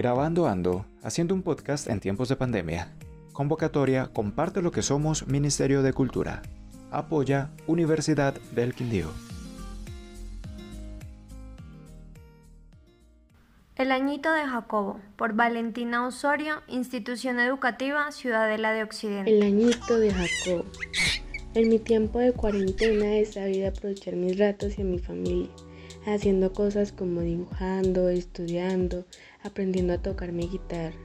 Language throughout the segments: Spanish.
Grabando Ando, haciendo un podcast en tiempos de pandemia. Convocatoria Comparte lo que somos Ministerio de Cultura. Apoya Universidad del Quindío. El añito de Jacobo, por Valentina Osorio, Institución Educativa Ciudadela de Occidente. El añito de Jacobo. En mi tiempo de cuarentena he sabido aprovechar mis ratos y a mi familia, haciendo cosas como dibujando, estudiando, aprendiendo a tocar mi guitarra.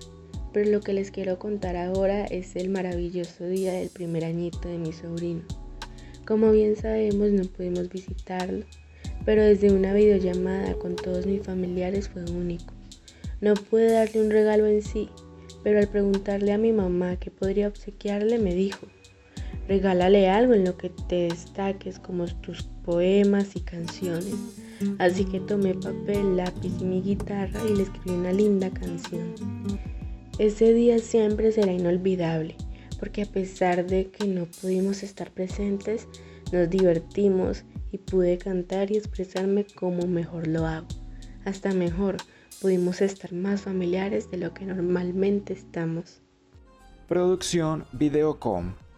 Pero lo que les quiero contar ahora es el maravilloso día del primer añito de mi sobrino. Como bien sabemos no pudimos visitarlo, pero desde una videollamada con todos mis familiares fue único. No pude darle un regalo en sí, pero al preguntarle a mi mamá qué podría obsequiarle me dijo, regálale algo en lo que te destaques como tus poemas y canciones. Así que tomé papel, lápiz y mi guitarra y le escribí una linda canción. Ese día siempre será inolvidable, porque a pesar de que no pudimos estar presentes, nos divertimos y pude cantar y expresarme como mejor lo hago. Hasta mejor, pudimos estar más familiares de lo que normalmente estamos. Producción Videocom,